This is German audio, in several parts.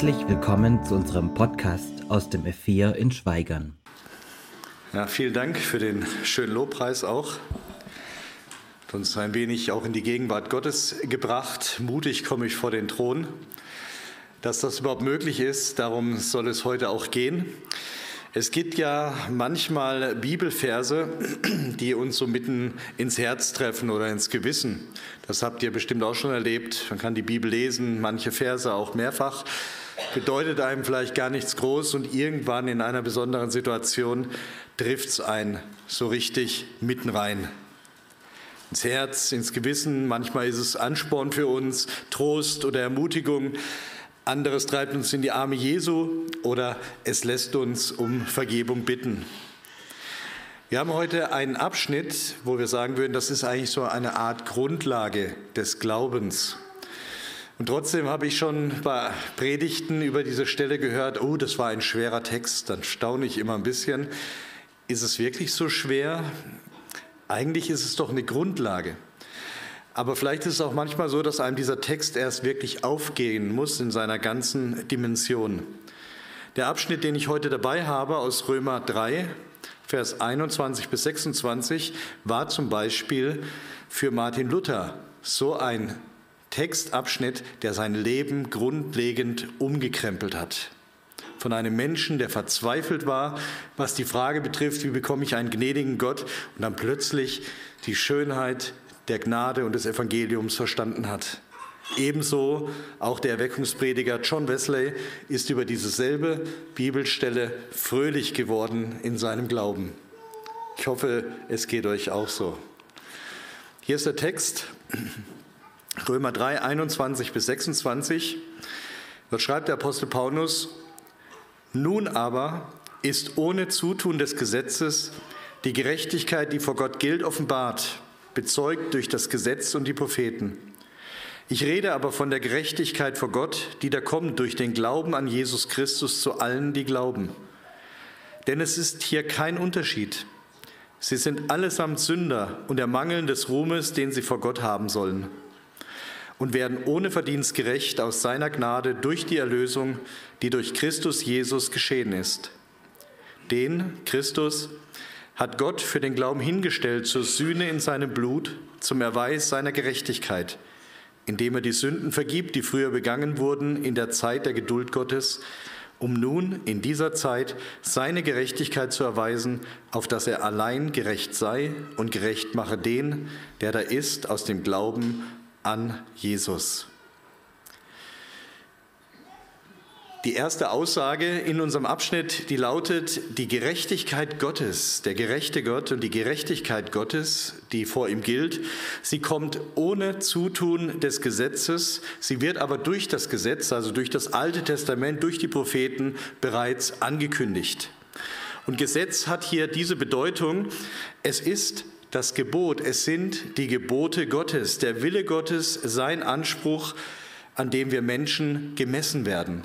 Herzlich willkommen zu unserem Podcast aus dem F4 in Schweigern. Ja, vielen Dank für den schönen Lobpreis auch. Hat uns ein wenig auch in die Gegenwart Gottes gebracht. Mutig komme ich vor den Thron. Dass das überhaupt möglich ist, darum soll es heute auch gehen. Es gibt ja manchmal Bibelverse, die uns so mitten ins Herz treffen oder ins Gewissen. Das habt ihr bestimmt auch schon erlebt. Man kann die Bibel lesen, manche Verse auch mehrfach. Bedeutet einem vielleicht gar nichts groß und irgendwann in einer besonderen Situation trifft es einen so richtig mitten rein. Ins Herz, ins Gewissen. Manchmal ist es Ansporn für uns, Trost oder Ermutigung. Anderes treibt uns in die Arme Jesu oder es lässt uns um Vergebung bitten. Wir haben heute einen Abschnitt, wo wir sagen würden, das ist eigentlich so eine Art Grundlage des Glaubens. Und trotzdem habe ich schon bei Predigten über diese Stelle gehört, oh, das war ein schwerer Text, dann staune ich immer ein bisschen. Ist es wirklich so schwer? Eigentlich ist es doch eine Grundlage. Aber vielleicht ist es auch manchmal so, dass einem dieser Text erst wirklich aufgehen muss in seiner ganzen Dimension. Der Abschnitt, den ich heute dabei habe aus Römer 3, Vers 21 bis 26, war zum Beispiel für Martin Luther so ein Textabschnitt, der sein Leben grundlegend umgekrempelt hat. Von einem Menschen, der verzweifelt war, was die Frage betrifft, wie bekomme ich einen gnädigen Gott, und dann plötzlich die Schönheit der Gnade und des Evangeliums verstanden hat. Ebenso auch der Erweckungsprediger John Wesley ist über dieselbe Bibelstelle fröhlich geworden in seinem Glauben. Ich hoffe, es geht euch auch so. Hier ist der Text, Römer 3, 21 bis 26. Dort schreibt der Apostel Paulus, nun aber ist ohne Zutun des Gesetzes die Gerechtigkeit, die vor Gott gilt, offenbart bezeugt durch das Gesetz und die Propheten. Ich rede aber von der Gerechtigkeit vor Gott, die da kommt durch den Glauben an Jesus Christus zu allen, die glauben. Denn es ist hier kein Unterschied. Sie sind allesamt Sünder und ermangeln des Ruhmes, den sie vor Gott haben sollen, und werden ohne Verdienst gerecht aus seiner Gnade durch die Erlösung, die durch Christus Jesus geschehen ist. Den, Christus, hat Gott für den Glauben hingestellt zur Sühne in seinem Blut, zum Erweis seiner Gerechtigkeit, indem er die Sünden vergibt, die früher begangen wurden in der Zeit der Geduld Gottes, um nun in dieser Zeit seine Gerechtigkeit zu erweisen, auf dass er allein gerecht sei und gerecht mache den, der da ist, aus dem Glauben an Jesus. Die erste Aussage in unserem Abschnitt, die lautet, die Gerechtigkeit Gottes, der gerechte Gott und die Gerechtigkeit Gottes, die vor ihm gilt, sie kommt ohne Zutun des Gesetzes, sie wird aber durch das Gesetz, also durch das Alte Testament, durch die Propheten bereits angekündigt. Und Gesetz hat hier diese Bedeutung, es ist das Gebot, es sind die Gebote Gottes, der Wille Gottes, sein Anspruch, an dem wir Menschen gemessen werden.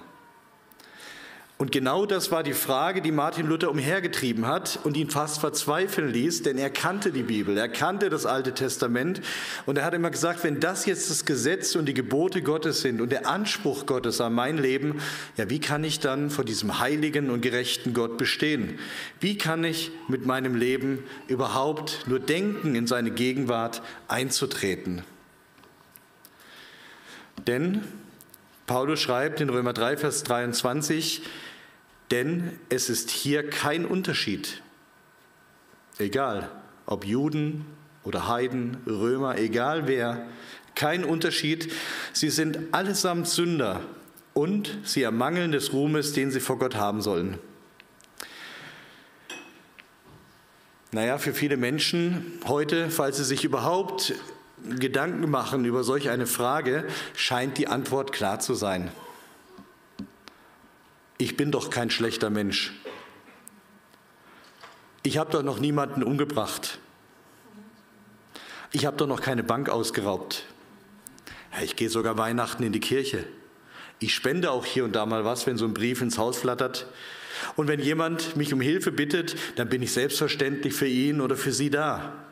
Und genau das war die Frage, die Martin Luther umhergetrieben hat und ihn fast verzweifeln ließ, denn er kannte die Bibel, er kannte das Alte Testament und er hat immer gesagt, wenn das jetzt das Gesetz und die Gebote Gottes sind und der Anspruch Gottes an mein Leben, ja, wie kann ich dann vor diesem heiligen und gerechten Gott bestehen? Wie kann ich mit meinem Leben überhaupt nur denken, in seine Gegenwart einzutreten? Denn Paulus schreibt in Römer 3, Vers 23, denn es ist hier kein Unterschied. Egal, ob Juden oder Heiden, Römer, egal wer, kein Unterschied. Sie sind allesamt Sünder und sie ermangeln des Ruhmes, den sie vor Gott haben sollen. Naja, für viele Menschen heute, falls sie sich überhaupt Gedanken machen über solch eine Frage, scheint die Antwort klar zu sein ich bin doch kein schlechter Mensch. Ich habe doch noch niemanden umgebracht. Ich habe doch noch keine Bank ausgeraubt. Ich gehe sogar Weihnachten in die Kirche. Ich spende auch hier und da mal was, wenn so ein Brief ins Haus flattert. Und wenn jemand mich um Hilfe bittet, dann bin ich selbstverständlich für ihn oder für sie da.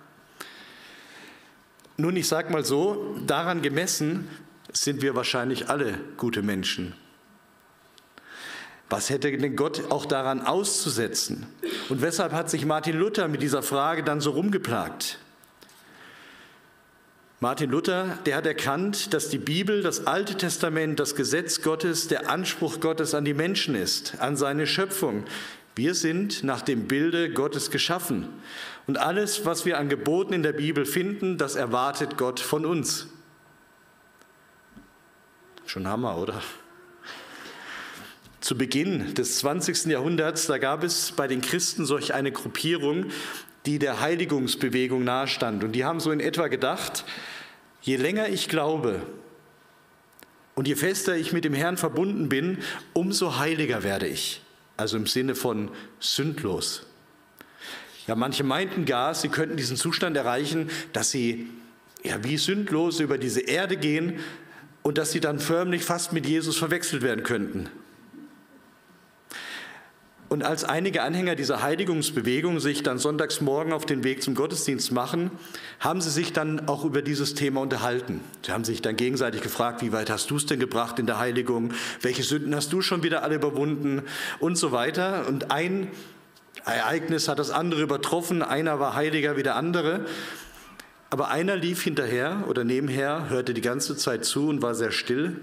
Nun, ich sage mal so, daran gemessen sind wir wahrscheinlich alle gute Menschen. Was hätte denn Gott auch daran auszusetzen? Und weshalb hat sich Martin Luther mit dieser Frage dann so rumgeplagt? Martin Luther, der hat erkannt, dass die Bibel, das Alte Testament, das Gesetz Gottes, der Anspruch Gottes an die Menschen ist, an seine Schöpfung. Wir sind nach dem Bilde Gottes geschaffen. Und alles, was wir an Geboten in der Bibel finden, das erwartet Gott von uns. Schon Hammer, oder? Zu Beginn des 20. Jahrhunderts, da gab es bei den Christen solch eine Gruppierung, die der Heiligungsbewegung nahestand. Und die haben so in etwa gedacht, je länger ich glaube und je fester ich mit dem Herrn verbunden bin, umso heiliger werde ich. Also im Sinne von sündlos. Ja, manche meinten gar, sie könnten diesen Zustand erreichen, dass sie ja, wie sündlos über diese Erde gehen und dass sie dann förmlich fast mit Jesus verwechselt werden könnten. Und als einige Anhänger dieser Heiligungsbewegung sich dann sonntags morgen auf den Weg zum Gottesdienst machen, haben sie sich dann auch über dieses Thema unterhalten. Sie haben sich dann gegenseitig gefragt, wie weit hast du es denn gebracht in der Heiligung? Welche Sünden hast du schon wieder alle überwunden? Und so weiter. Und ein Ereignis hat das andere übertroffen. Einer war heiliger wie der andere. Aber einer lief hinterher oder nebenher, hörte die ganze Zeit zu und war sehr still.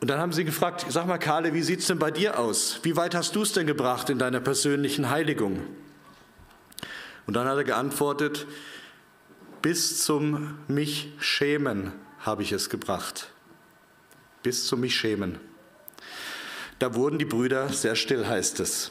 Und dann haben sie gefragt, sag mal Karle, wie sieht es denn bei dir aus? Wie weit hast du es denn gebracht in deiner persönlichen Heiligung? Und dann hat er geantwortet, bis zum mich schämen habe ich es gebracht. Bis zum mich schämen. Da wurden die Brüder sehr still, heißt es.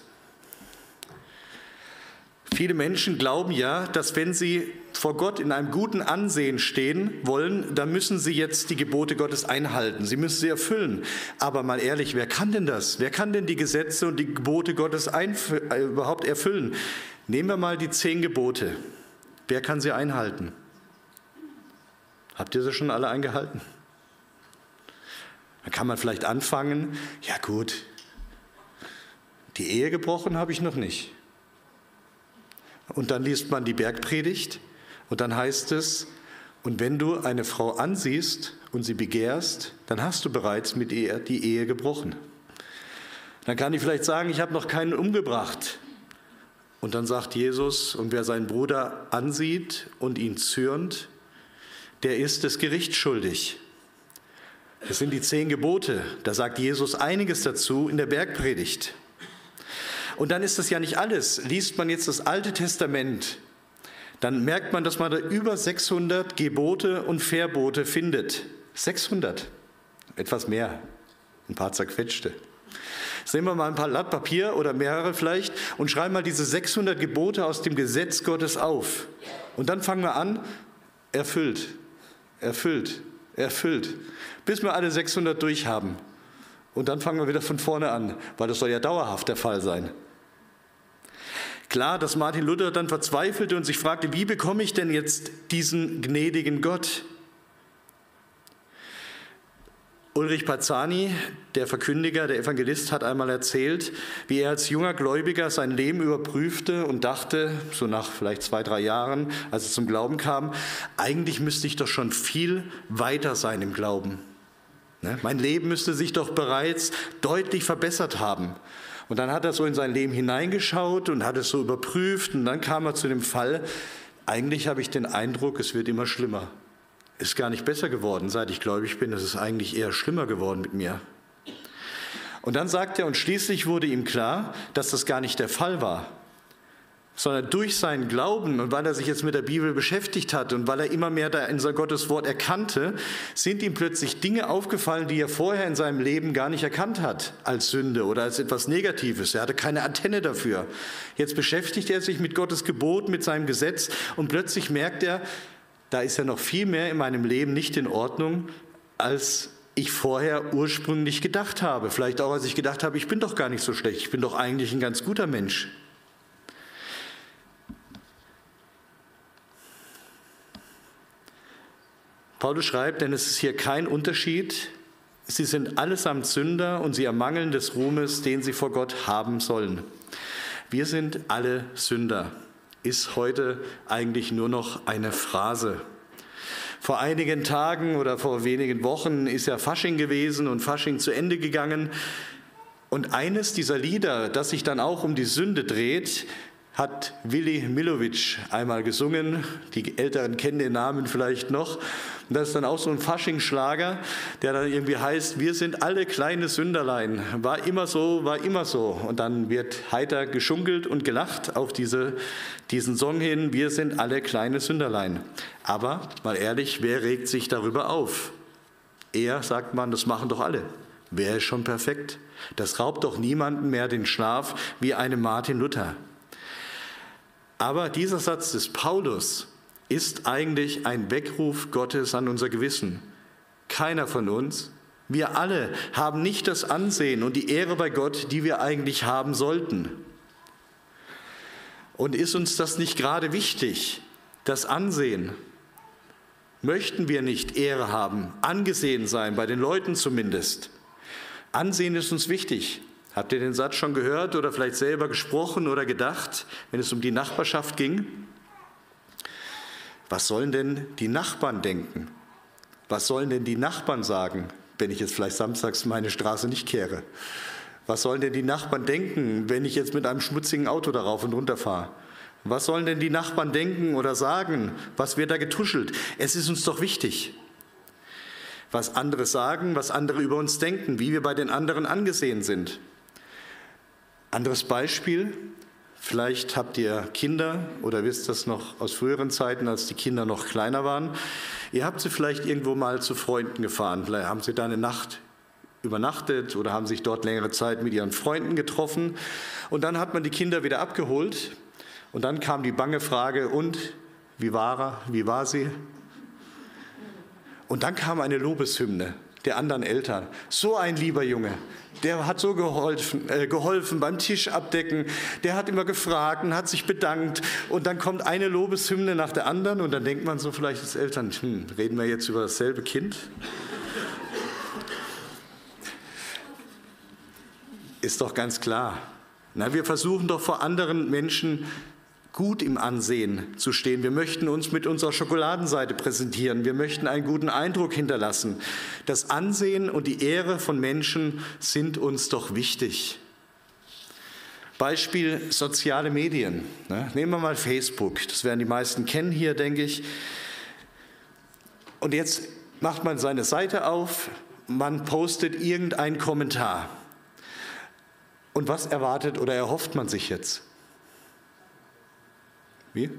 Viele Menschen glauben ja, dass wenn sie vor Gott in einem guten Ansehen stehen wollen, dann müssen sie jetzt die Gebote Gottes einhalten. Sie müssen sie erfüllen. Aber mal ehrlich, wer kann denn das? Wer kann denn die Gesetze und die Gebote Gottes äh, überhaupt erfüllen? Nehmen wir mal die zehn Gebote. Wer kann sie einhalten? Habt ihr sie schon alle eingehalten? Dann kann man vielleicht anfangen, ja gut, die Ehe gebrochen habe ich noch nicht. Und dann liest man die Bergpredigt und dann heißt es, und wenn du eine Frau ansiehst und sie begehrst, dann hast du bereits mit ihr die Ehe gebrochen. Dann kann ich vielleicht sagen, ich habe noch keinen umgebracht. Und dann sagt Jesus, und wer seinen Bruder ansieht und ihn zürnt, der ist des Gerichts schuldig. Das sind die zehn Gebote. Da sagt Jesus einiges dazu in der Bergpredigt. Und dann ist das ja nicht alles. Liest man jetzt das Alte Testament, dann merkt man, dass man da über 600 Gebote und Verbote findet. 600, etwas mehr, ein paar zerquetschte. Nehmen wir mal ein paar Blatt Papier oder mehrere vielleicht und schreiben mal diese 600 Gebote aus dem Gesetz Gottes auf. Und dann fangen wir an, erfüllt, erfüllt, erfüllt, bis wir alle 600 durchhaben. Und dann fangen wir wieder von vorne an, weil das soll ja dauerhaft der Fall sein. Klar, dass Martin Luther dann verzweifelte und sich fragte, wie bekomme ich denn jetzt diesen gnädigen Gott? Ulrich Pazzani, der Verkündiger, der Evangelist, hat einmal erzählt, wie er als junger Gläubiger sein Leben überprüfte und dachte, so nach vielleicht zwei, drei Jahren, als er zum Glauben kam, eigentlich müsste ich doch schon viel weiter sein im Glauben. Ne? Mein Leben müsste sich doch bereits deutlich verbessert haben. Und dann hat er so in sein Leben hineingeschaut und hat es so überprüft und dann kam er zu dem Fall, eigentlich habe ich den Eindruck, es wird immer schlimmer. Ist gar nicht besser geworden, seit ich gläubig bin, es ist eigentlich eher schlimmer geworden mit mir. Und dann sagt er, und schließlich wurde ihm klar, dass das gar nicht der Fall war sondern durch seinen Glauben und weil er sich jetzt mit der Bibel beschäftigt hat und weil er immer mehr da in sein Gottes Wort erkannte, sind ihm plötzlich Dinge aufgefallen, die er vorher in seinem Leben gar nicht erkannt hat als Sünde oder als etwas Negatives. Er hatte keine Antenne dafür. Jetzt beschäftigt er sich mit Gottes Gebot, mit seinem Gesetz und plötzlich merkt er, da ist ja noch viel mehr in meinem Leben nicht in Ordnung, als ich vorher ursprünglich gedacht habe. Vielleicht auch, als ich gedacht habe, ich bin doch gar nicht so schlecht, ich bin doch eigentlich ein ganz guter Mensch. Paulus schreibt, denn es ist hier kein Unterschied. Sie sind allesamt Sünder und sie ermangeln des Ruhmes, den sie vor Gott haben sollen. Wir sind alle Sünder. Ist heute eigentlich nur noch eine Phrase. Vor einigen Tagen oder vor wenigen Wochen ist ja Fasching gewesen und Fasching zu Ende gegangen. Und eines dieser Lieder, das sich dann auch um die Sünde dreht, hat Willi Milovic einmal gesungen. Die Älteren kennen den Namen vielleicht noch. Und das ist dann auch so ein Faschingsschlager, der dann irgendwie heißt, wir sind alle kleine Sünderlein. War immer so, war immer so. Und dann wird heiter geschunkelt und gelacht auf diese, diesen Song hin, wir sind alle kleine Sünderlein. Aber mal ehrlich, wer regt sich darüber auf? Er sagt man, das machen doch alle. Wer ist schon perfekt? Das raubt doch niemanden mehr den Schlaf wie einem Martin Luther. Aber dieser Satz des Paulus ist eigentlich ein Weckruf Gottes an unser Gewissen. Keiner von uns, wir alle haben nicht das Ansehen und die Ehre bei Gott, die wir eigentlich haben sollten. Und ist uns das nicht gerade wichtig, das Ansehen? Möchten wir nicht Ehre haben, angesehen sein, bei den Leuten zumindest? Ansehen ist uns wichtig. Habt ihr den Satz schon gehört oder vielleicht selber gesprochen oder gedacht, wenn es um die Nachbarschaft ging? Was sollen denn die Nachbarn denken? Was sollen denn die Nachbarn sagen, wenn ich jetzt vielleicht samstags meine Straße nicht kehre? Was sollen denn die Nachbarn denken, wenn ich jetzt mit einem schmutzigen Auto darauf und runter fahre? Was sollen denn die Nachbarn denken oder sagen? Was wird da getuschelt? Es ist uns doch wichtig, was andere sagen, was andere über uns denken, wie wir bei den anderen angesehen sind. Anderes Beispiel, vielleicht habt ihr Kinder oder wisst das noch aus früheren Zeiten, als die Kinder noch kleiner waren. Ihr habt sie vielleicht irgendwo mal zu Freunden gefahren, vielleicht haben sie da eine Nacht übernachtet oder haben sich dort längere Zeit mit ihren Freunden getroffen. Und dann hat man die Kinder wieder abgeholt und dann kam die bange Frage, und wie war er, wie war sie? Und dann kam eine Lobeshymne der anderen Eltern. So ein lieber Junge, der hat so geholfen, äh, geholfen beim Tisch abdecken, der hat immer gefragt und hat sich bedankt und dann kommt eine Lobeshymne nach der anderen und dann denkt man so vielleicht als Eltern, hm, reden wir jetzt über dasselbe Kind? Ist doch ganz klar. Na, wir versuchen doch vor anderen Menschen gut im Ansehen zu stehen. Wir möchten uns mit unserer Schokoladenseite präsentieren. Wir möchten einen guten Eindruck hinterlassen. Das Ansehen und die Ehre von Menschen sind uns doch wichtig. Beispiel soziale Medien. Ne? Nehmen wir mal Facebook. Das werden die meisten kennen hier, denke ich. Und jetzt macht man seine Seite auf, man postet irgendeinen Kommentar. Und was erwartet oder erhofft man sich jetzt? Wie?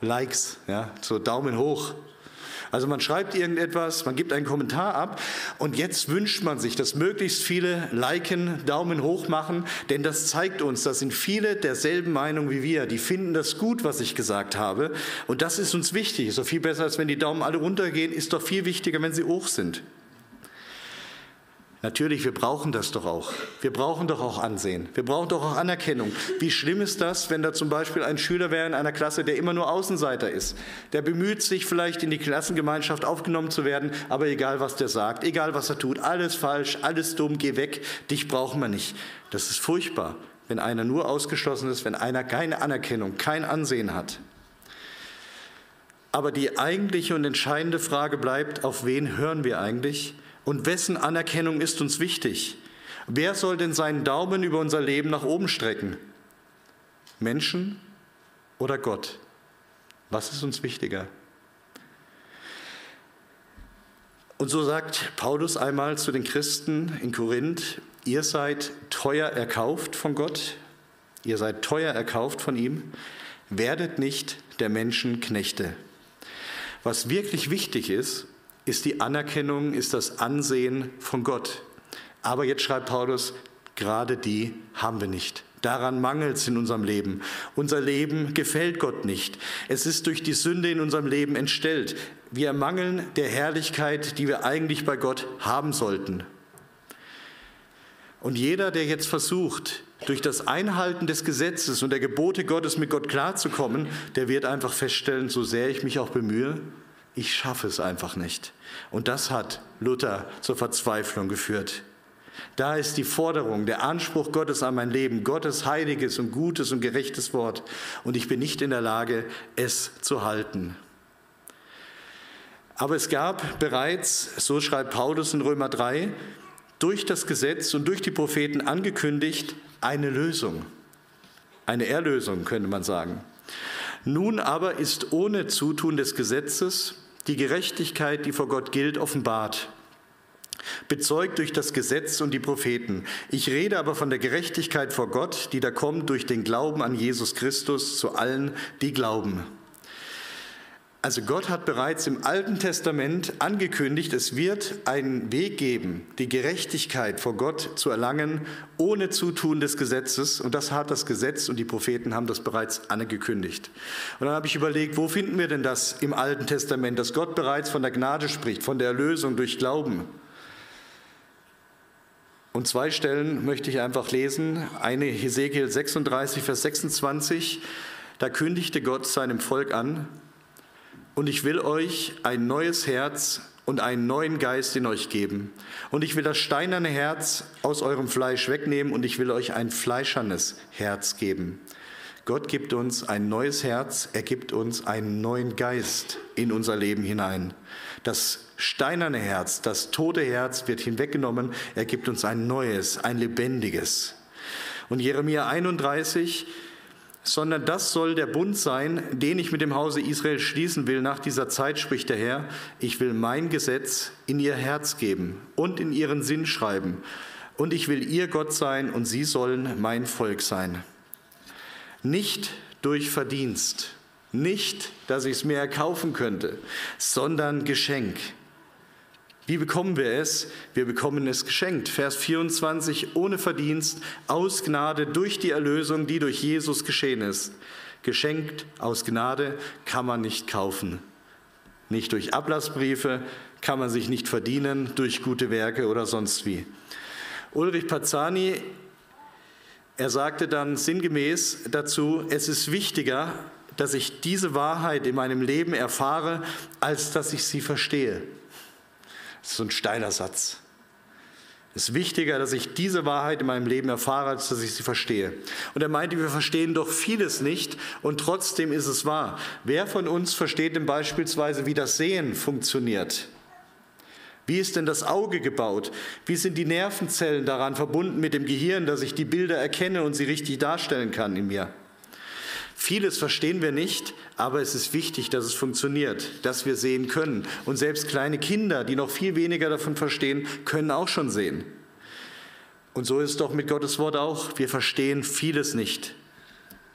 Likes, ja, so Daumen hoch. Also man schreibt irgendetwas, man gibt einen Kommentar ab und jetzt wünscht man sich, dass möglichst viele liken, Daumen hoch machen, denn das zeigt uns, das sind viele derselben Meinung wie wir. Die finden das gut, was ich gesagt habe und das ist uns wichtig. Doch viel besser, als wenn die Daumen alle runtergehen, ist doch viel wichtiger, wenn sie hoch sind. Natürlich, wir brauchen das doch auch. Wir brauchen doch auch Ansehen. Wir brauchen doch auch Anerkennung. Wie schlimm ist das, wenn da zum Beispiel ein Schüler wäre in einer Klasse, der immer nur Außenseiter ist? Der bemüht sich vielleicht in die Klassengemeinschaft aufgenommen zu werden, aber egal was der sagt, egal was er tut, alles falsch, alles dumm, geh weg, dich brauchen wir nicht. Das ist furchtbar, wenn einer nur ausgeschlossen ist, wenn einer keine Anerkennung, kein Ansehen hat. Aber die eigentliche und entscheidende Frage bleibt, auf wen hören wir eigentlich? Und wessen Anerkennung ist uns wichtig? Wer soll denn seinen Daumen über unser Leben nach oben strecken? Menschen oder Gott? Was ist uns wichtiger? Und so sagt Paulus einmal zu den Christen in Korinth, ihr seid teuer erkauft von Gott, ihr seid teuer erkauft von ihm, werdet nicht der Menschen Knechte. Was wirklich wichtig ist, ist die Anerkennung, ist das Ansehen von Gott. Aber jetzt schreibt Paulus, gerade die haben wir nicht. Daran mangelt es in unserem Leben. Unser Leben gefällt Gott nicht. Es ist durch die Sünde in unserem Leben entstellt. Wir mangeln der Herrlichkeit, die wir eigentlich bei Gott haben sollten. Und jeder, der jetzt versucht, durch das Einhalten des Gesetzes und der Gebote Gottes mit Gott klarzukommen, der wird einfach feststellen, so sehr ich mich auch bemühe, ich schaffe es einfach nicht. Und das hat Luther zur Verzweiflung geführt. Da ist die Forderung, der Anspruch Gottes an mein Leben, Gottes heiliges und gutes und gerechtes Wort. Und ich bin nicht in der Lage, es zu halten. Aber es gab bereits, so schreibt Paulus in Römer 3, durch das Gesetz und durch die Propheten angekündigt eine Lösung. Eine Erlösung könnte man sagen. Nun aber ist ohne Zutun des Gesetzes die Gerechtigkeit, die vor Gott gilt, offenbart bezeugt durch das Gesetz und die Propheten. Ich rede aber von der Gerechtigkeit vor Gott, die da kommt durch den Glauben an Jesus Christus zu allen, die glauben. Also Gott hat bereits im Alten Testament angekündigt, es wird einen Weg geben, die Gerechtigkeit vor Gott zu erlangen, ohne Zutun des Gesetzes. Und das hat das Gesetz und die Propheten haben das bereits angekündigt. Und dann habe ich überlegt, wo finden wir denn das im Alten Testament, dass Gott bereits von der Gnade spricht, von der Erlösung durch Glauben. Und zwei Stellen möchte ich einfach lesen. Eine Hesekiel 36, Vers 26. Da kündigte Gott seinem Volk an, und ich will euch ein neues Herz und einen neuen Geist in euch geben. Und ich will das steinerne Herz aus eurem Fleisch wegnehmen und ich will euch ein fleischernes Herz geben. Gott gibt uns ein neues Herz, er gibt uns einen neuen Geist in unser Leben hinein. Das steinerne Herz, das tote Herz wird hinweggenommen. Er gibt uns ein neues, ein lebendiges. Und Jeremia 31, sondern das soll der Bund sein, den ich mit dem Hause Israel schließen will nach dieser Zeit, spricht der Herr. Ich will mein Gesetz in ihr Herz geben und in ihren Sinn schreiben. Und ich will ihr Gott sein und sie sollen mein Volk sein. Nicht durch Verdienst, nicht, dass ich es mir erkaufen könnte, sondern Geschenk. Wie bekommen wir es? Wir bekommen es geschenkt. Vers 24, ohne Verdienst, aus Gnade durch die Erlösung, die durch Jesus geschehen ist. Geschenkt aus Gnade kann man nicht kaufen. Nicht durch Ablassbriefe, kann man sich nicht verdienen, durch gute Werke oder sonst wie. Ulrich Pazzani, er sagte dann sinngemäß dazu, es ist wichtiger, dass ich diese Wahrheit in meinem Leben erfahre, als dass ich sie verstehe. Das ist so ein steiler Satz. Es ist wichtiger, dass ich diese Wahrheit in meinem Leben erfahre, als dass ich sie verstehe. Und er meinte, wir verstehen doch vieles nicht und trotzdem ist es wahr. Wer von uns versteht denn beispielsweise, wie das Sehen funktioniert? Wie ist denn das Auge gebaut? Wie sind die Nervenzellen daran verbunden mit dem Gehirn, dass ich die Bilder erkenne und sie richtig darstellen kann in mir? Vieles verstehen wir nicht, aber es ist wichtig, dass es funktioniert, dass wir sehen können. Und selbst kleine Kinder, die noch viel weniger davon verstehen, können auch schon sehen. Und so ist es doch mit Gottes Wort auch. Wir verstehen vieles nicht.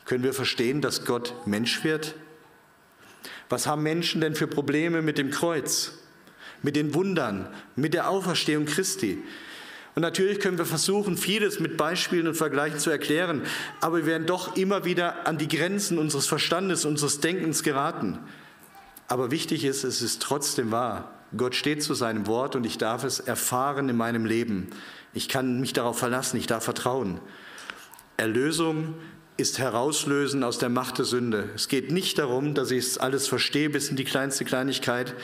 Können wir verstehen, dass Gott Mensch wird? Was haben Menschen denn für Probleme mit dem Kreuz, mit den Wundern, mit der Auferstehung Christi? Und natürlich können wir versuchen, vieles mit Beispielen und Vergleichen zu erklären, aber wir werden doch immer wieder an die Grenzen unseres Verstandes, unseres Denkens geraten. Aber wichtig ist, es ist trotzdem wahr. Gott steht zu seinem Wort und ich darf es erfahren in meinem Leben. Ich kann mich darauf verlassen, ich darf vertrauen. Erlösung ist herauslösen aus der Macht der Sünde. Es geht nicht darum, dass ich es alles verstehe bis in die kleinste Kleinigkeit,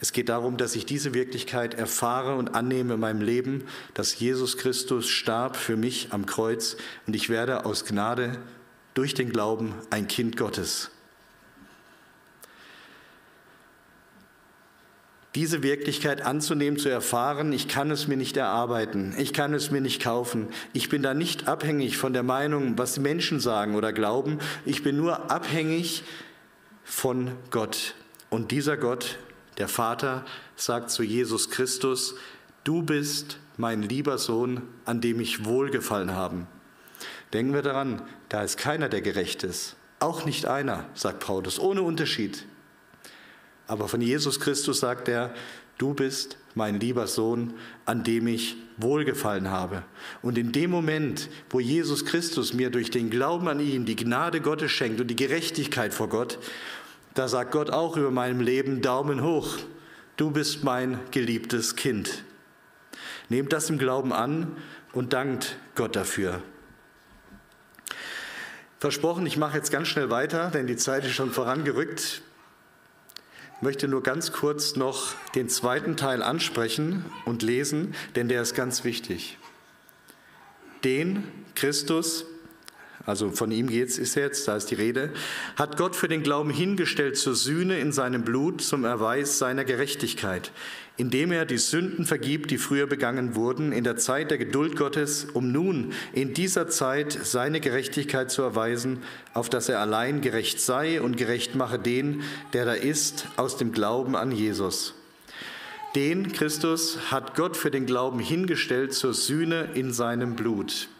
es geht darum, dass ich diese Wirklichkeit erfahre und annehme in meinem Leben, dass Jesus Christus starb für mich am Kreuz und ich werde aus Gnade durch den Glauben ein Kind Gottes. Diese Wirklichkeit anzunehmen, zu erfahren, ich kann es mir nicht erarbeiten, ich kann es mir nicht kaufen, ich bin da nicht abhängig von der Meinung, was die Menschen sagen oder glauben, ich bin nur abhängig von Gott. Und dieser Gott der Vater sagt zu Jesus Christus, du bist mein lieber Sohn, an dem ich wohlgefallen habe. Denken wir daran, da ist keiner, der gerecht ist. Auch nicht einer, sagt Paulus, ohne Unterschied. Aber von Jesus Christus sagt er, du bist mein lieber Sohn, an dem ich wohlgefallen habe. Und in dem Moment, wo Jesus Christus mir durch den Glauben an ihn die Gnade Gottes schenkt und die Gerechtigkeit vor Gott, da sagt Gott auch über meinem Leben Daumen hoch. Du bist mein geliebtes Kind. Nehmt das im Glauben an und dankt Gott dafür. Versprochen, ich mache jetzt ganz schnell weiter, denn die Zeit ist schon vorangerückt. Ich möchte nur ganz kurz noch den zweiten Teil ansprechen und lesen, denn der ist ganz wichtig. Den Christus, also von ihm geht's ist jetzt, da ist die Rede, hat Gott für den Glauben hingestellt zur Sühne in seinem Blut zum Erweis seiner Gerechtigkeit, indem er die Sünden vergibt, die früher begangen wurden, in der Zeit der Geduld Gottes, um nun in dieser Zeit seine Gerechtigkeit zu erweisen, auf dass er allein gerecht sei und gerecht mache den, der da ist, aus dem Glauben an Jesus. Den Christus hat Gott für den Glauben hingestellt zur Sühne in seinem Blut.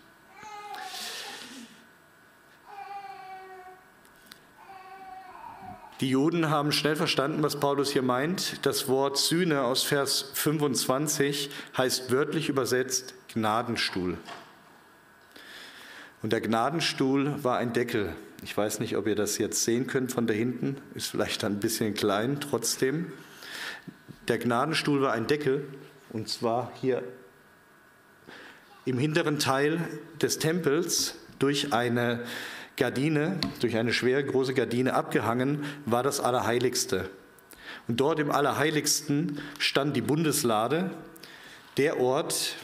Die Juden haben schnell verstanden, was Paulus hier meint. Das Wort Sühne aus Vers 25 heißt wörtlich übersetzt Gnadenstuhl. Und der Gnadenstuhl war ein Deckel. Ich weiß nicht, ob ihr das jetzt sehen könnt von da hinten. Ist vielleicht ein bisschen klein, trotzdem. Der Gnadenstuhl war ein Deckel, und zwar hier im hinteren Teil des Tempels durch eine Gardine, durch eine schwere große Gardine abgehangen, war das Allerheiligste. Und dort im Allerheiligsten stand die Bundeslade, der Ort,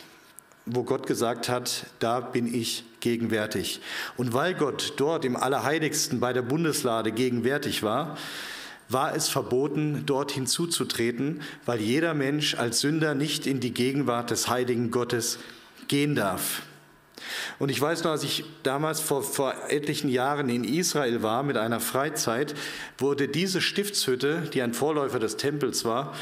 wo Gott gesagt hat, da bin ich gegenwärtig. Und weil Gott dort im Allerheiligsten bei der Bundeslade gegenwärtig war, war es verboten, dort hinzuzutreten, weil jeder Mensch als Sünder nicht in die Gegenwart des heiligen Gottes gehen darf. Und ich weiß noch, als ich damals vor, vor etlichen Jahren in Israel war mit einer Freizeit, wurde diese Stiftshütte, die ein Vorläufer des Tempels war,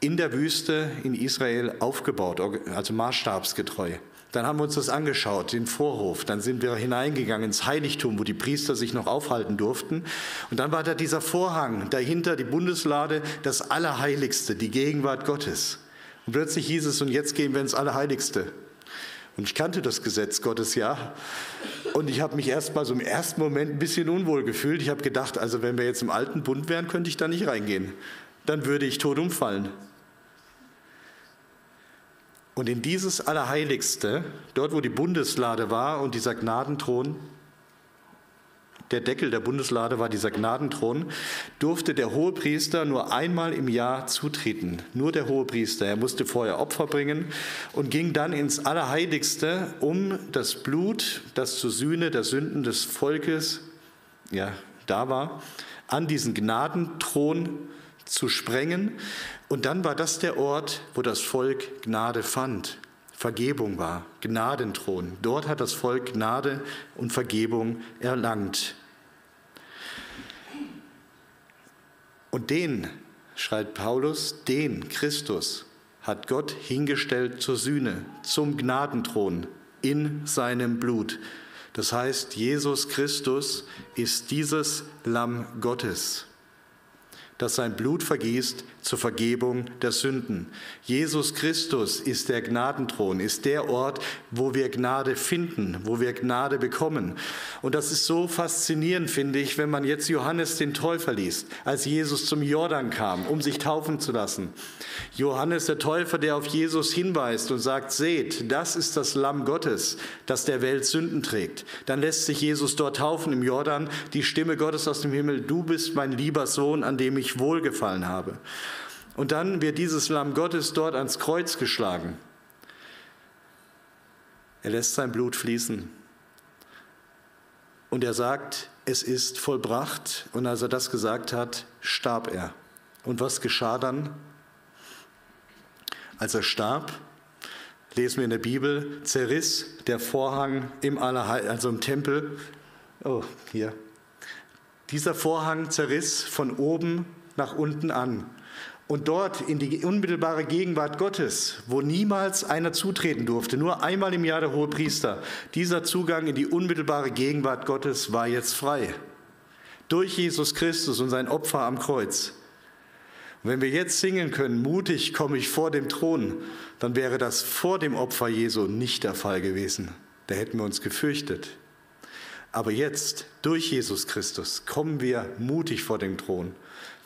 in der Wüste in Israel aufgebaut, also maßstabsgetreu. Dann haben wir uns das angeschaut, den Vorhof. Dann sind wir hineingegangen ins Heiligtum, wo die Priester sich noch aufhalten durften. Und dann war da dieser Vorhang, dahinter die Bundeslade, das Allerheiligste, die Gegenwart Gottes. Und plötzlich hieß es, und jetzt gehen wir ins Allerheiligste. Und ich kannte das Gesetz Gottes ja. Und ich habe mich erst mal so im ersten Moment ein bisschen unwohl gefühlt. Ich habe gedacht, also wenn wir jetzt im alten Bund wären, könnte ich da nicht reingehen. Dann würde ich tot umfallen. Und in dieses Allerheiligste, dort wo die Bundeslade war und dieser Gnadenthron, der Deckel der Bundeslade war dieser Gnadenthron, durfte der Hohepriester nur einmal im Jahr zutreten. Nur der Hohepriester. Er musste vorher Opfer bringen und ging dann ins Allerheiligste, um das Blut, das zur Sühne der Sünden des Volkes ja, da war, an diesen Gnadenthron zu sprengen. Und dann war das der Ort, wo das Volk Gnade fand. Vergebung war, Gnadenthron. Dort hat das Volk Gnade und Vergebung erlangt. Und den, schreibt Paulus, den Christus hat Gott hingestellt zur Sühne, zum Gnadenthron in seinem Blut. Das heißt, Jesus Christus ist dieses Lamm Gottes das sein Blut vergießt zur Vergebung der Sünden. Jesus Christus ist der Gnadenthron, ist der Ort, wo wir Gnade finden, wo wir Gnade bekommen. Und das ist so faszinierend, finde ich, wenn man jetzt Johannes den Täufer liest, als Jesus zum Jordan kam, um sich taufen zu lassen. Johannes der Täufer, der auf Jesus hinweist und sagt, seht, das ist das Lamm Gottes, das der Welt Sünden trägt. Dann lässt sich Jesus dort taufen im Jordan, die Stimme Gottes aus dem Himmel, du bist mein lieber Sohn, an dem ich ich wohlgefallen habe. Und dann wird dieses Lamm Gottes dort ans Kreuz geschlagen. Er lässt sein Blut fließen. Und er sagt, es ist vollbracht. Und als er das gesagt hat, starb er. Und was geschah dann? Als er starb, lesen wir in der Bibel, zerriss der Vorhang im Allerheil, also im Tempel. Oh, hier. Dieser Vorhang zerriss von oben nach unten an. Und dort in die unmittelbare Gegenwart Gottes, wo niemals einer zutreten durfte, nur einmal im Jahr der hohe Priester, dieser Zugang in die unmittelbare Gegenwart Gottes war jetzt frei. Durch Jesus Christus und sein Opfer am Kreuz. Und wenn wir jetzt singen können, mutig komme ich vor dem Thron, dann wäre das vor dem Opfer Jesu nicht der Fall gewesen. Da hätten wir uns gefürchtet. Aber jetzt, durch Jesus Christus, kommen wir mutig vor den Thron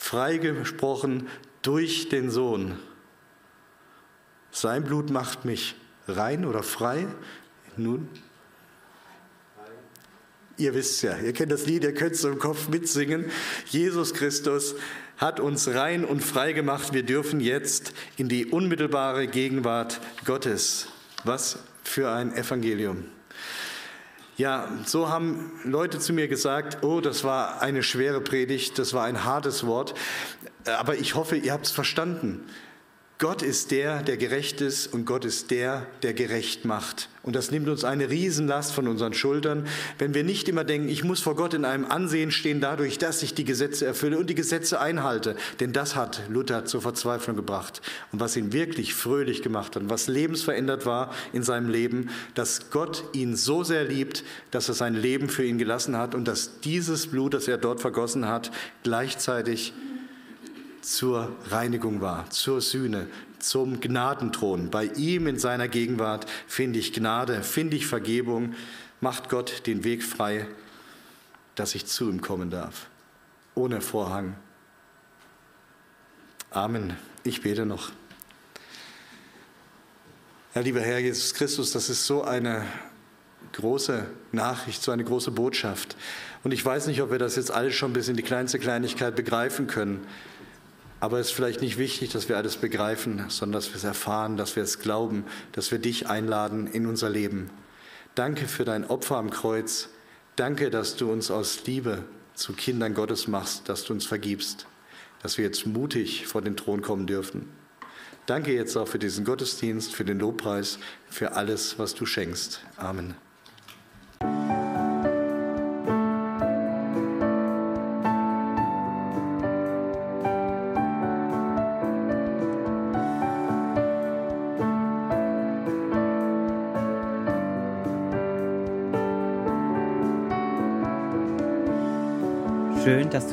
freigesprochen durch den Sohn. Sein Blut macht mich rein oder frei. Nun, ihr wisst ja, ihr kennt das Lied, ihr könnt es im Kopf mitsingen. Jesus Christus hat uns rein und frei gemacht. Wir dürfen jetzt in die unmittelbare Gegenwart Gottes. Was für ein Evangelium. Ja, so haben Leute zu mir gesagt, oh, das war eine schwere Predigt, das war ein hartes Wort, aber ich hoffe, ihr habt es verstanden. Gott ist der, der gerecht ist und Gott ist der, der gerecht macht. Und das nimmt uns eine Riesenlast von unseren Schultern, wenn wir nicht immer denken, ich muss vor Gott in einem Ansehen stehen dadurch, dass ich die Gesetze erfülle und die Gesetze einhalte. Denn das hat Luther zur Verzweiflung gebracht. Und was ihn wirklich fröhlich gemacht hat, was lebensverändert war in seinem Leben, dass Gott ihn so sehr liebt, dass er sein Leben für ihn gelassen hat und dass dieses Blut, das er dort vergossen hat, gleichzeitig zur Reinigung war, zur Sühne, zum Gnadenthron. Bei ihm in seiner Gegenwart finde ich Gnade, finde ich Vergebung, macht Gott den Weg frei, dass ich zu ihm kommen darf, ohne Vorhang. Amen. Ich bete noch. Ja, lieber Herr Jesus Christus, das ist so eine große Nachricht, so eine große Botschaft. Und ich weiß nicht, ob wir das jetzt alles schon bis in die kleinste Kleinigkeit begreifen können. Aber es ist vielleicht nicht wichtig, dass wir alles begreifen, sondern dass wir es erfahren, dass wir es glauben, dass wir dich einladen in unser Leben. Danke für dein Opfer am Kreuz. Danke, dass du uns aus Liebe zu Kindern Gottes machst, dass du uns vergibst, dass wir jetzt mutig vor den Thron kommen dürfen. Danke jetzt auch für diesen Gottesdienst, für den Lobpreis, für alles, was du schenkst. Amen.